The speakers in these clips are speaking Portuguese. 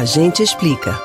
A gente explica.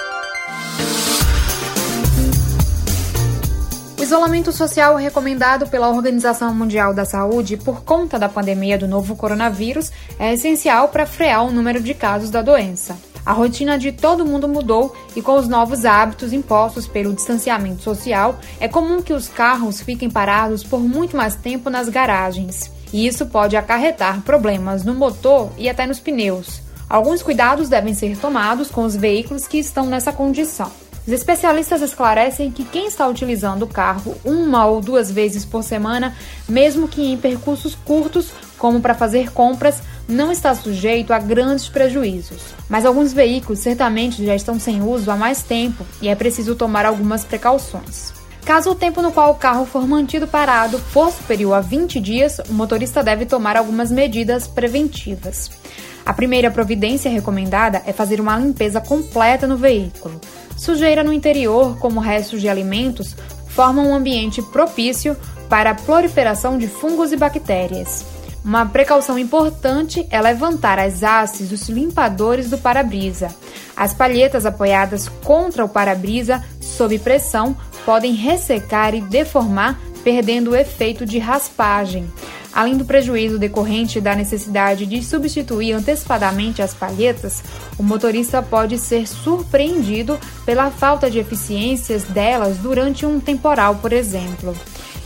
O isolamento social recomendado pela Organização Mundial da Saúde por conta da pandemia do novo coronavírus é essencial para frear o número de casos da doença. A rotina de todo mundo mudou e, com os novos hábitos impostos pelo distanciamento social, é comum que os carros fiquem parados por muito mais tempo nas garagens. E isso pode acarretar problemas no motor e até nos pneus. Alguns cuidados devem ser tomados com os veículos que estão nessa condição. Os especialistas esclarecem que quem está utilizando o carro uma ou duas vezes por semana, mesmo que em percursos curtos, como para fazer compras, não está sujeito a grandes prejuízos. Mas alguns veículos certamente já estão sem uso há mais tempo e é preciso tomar algumas precauções. Caso o tempo no qual o carro for mantido parado for superior a 20 dias, o motorista deve tomar algumas medidas preventivas. A primeira providência recomendada é fazer uma limpeza completa no veículo. Sujeira no interior, como restos de alimentos, formam um ambiente propício para a proliferação de fungos e bactérias. Uma precaução importante é levantar as hastes dos limpadores do para-brisa. As palhetas apoiadas contra o para-brisa, sob pressão, podem ressecar e deformar, perdendo o efeito de raspagem. Além do prejuízo decorrente da necessidade de substituir antecipadamente as palhetas, o motorista pode ser surpreendido pela falta de eficiências delas durante um temporal, por exemplo.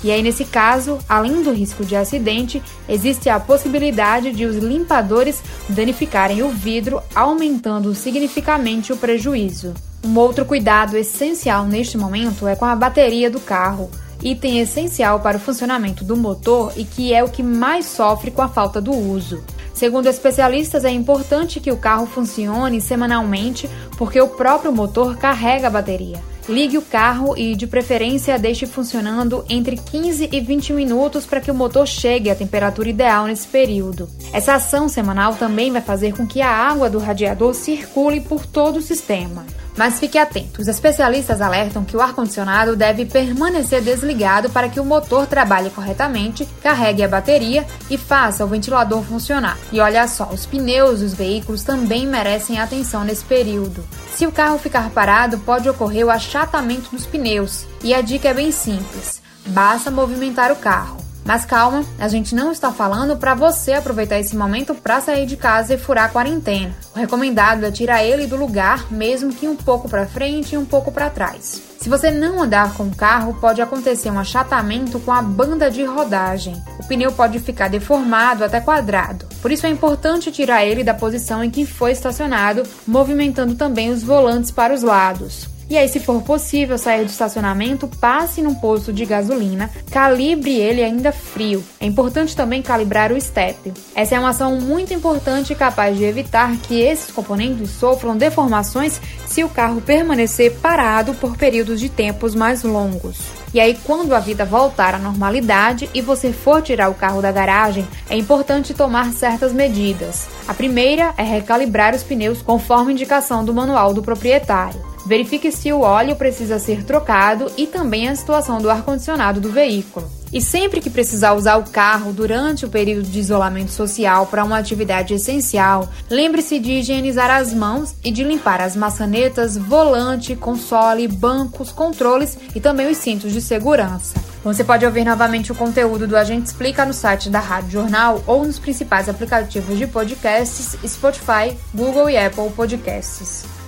E aí, nesse caso, além do risco de acidente, existe a possibilidade de os limpadores danificarem o vidro, aumentando significativamente o prejuízo. Um outro cuidado essencial neste momento é com a bateria do carro item essencial para o funcionamento do motor e que é o que mais sofre com a falta do uso. Segundo especialistas, é importante que o carro funcione semanalmente porque o próprio motor carrega a bateria. Ligue o carro e, de preferência, deixe funcionando entre 15 e 20 minutos para que o motor chegue à temperatura ideal nesse período. Essa ação semanal também vai fazer com que a água do radiador circule por todo o sistema. Mas fique atento, os especialistas alertam que o ar-condicionado deve permanecer desligado para que o motor trabalhe corretamente, carregue a bateria e faça o ventilador funcionar. E olha só, os pneus dos veículos também merecem atenção nesse período. Se o carro ficar parado, pode ocorrer o achatamento dos pneus. E a dica é bem simples: basta movimentar o carro. Mas calma, a gente não está falando para você aproveitar esse momento para sair de casa e furar a quarentena. O recomendado é tirar ele do lugar, mesmo que um pouco para frente e um pouco para trás. Se você não andar com o carro, pode acontecer um achatamento com a banda de rodagem. O pneu pode ficar deformado até quadrado. Por isso é importante tirar ele da posição em que foi estacionado, movimentando também os volantes para os lados. E aí, se for possível sair do estacionamento, passe num posto de gasolina, calibre ele ainda frio. É importante também calibrar o step. Essa é uma ação muito importante e capaz de evitar que esses componentes sofram deformações se o carro permanecer parado por períodos de tempos mais longos. E aí, quando a vida voltar à normalidade e você for tirar o carro da garagem, é importante tomar certas medidas. A primeira é recalibrar os pneus conforme indicação do manual do proprietário. Verifique se o óleo precisa ser trocado e também a situação do ar-condicionado do veículo. E sempre que precisar usar o carro durante o período de isolamento social para uma atividade essencial, lembre-se de higienizar as mãos e de limpar as maçanetas, volante, console, bancos, controles e também os cintos de segurança. Você pode ouvir novamente o conteúdo do Agente Explica no site da Rádio Jornal ou nos principais aplicativos de podcasts Spotify, Google e Apple Podcasts.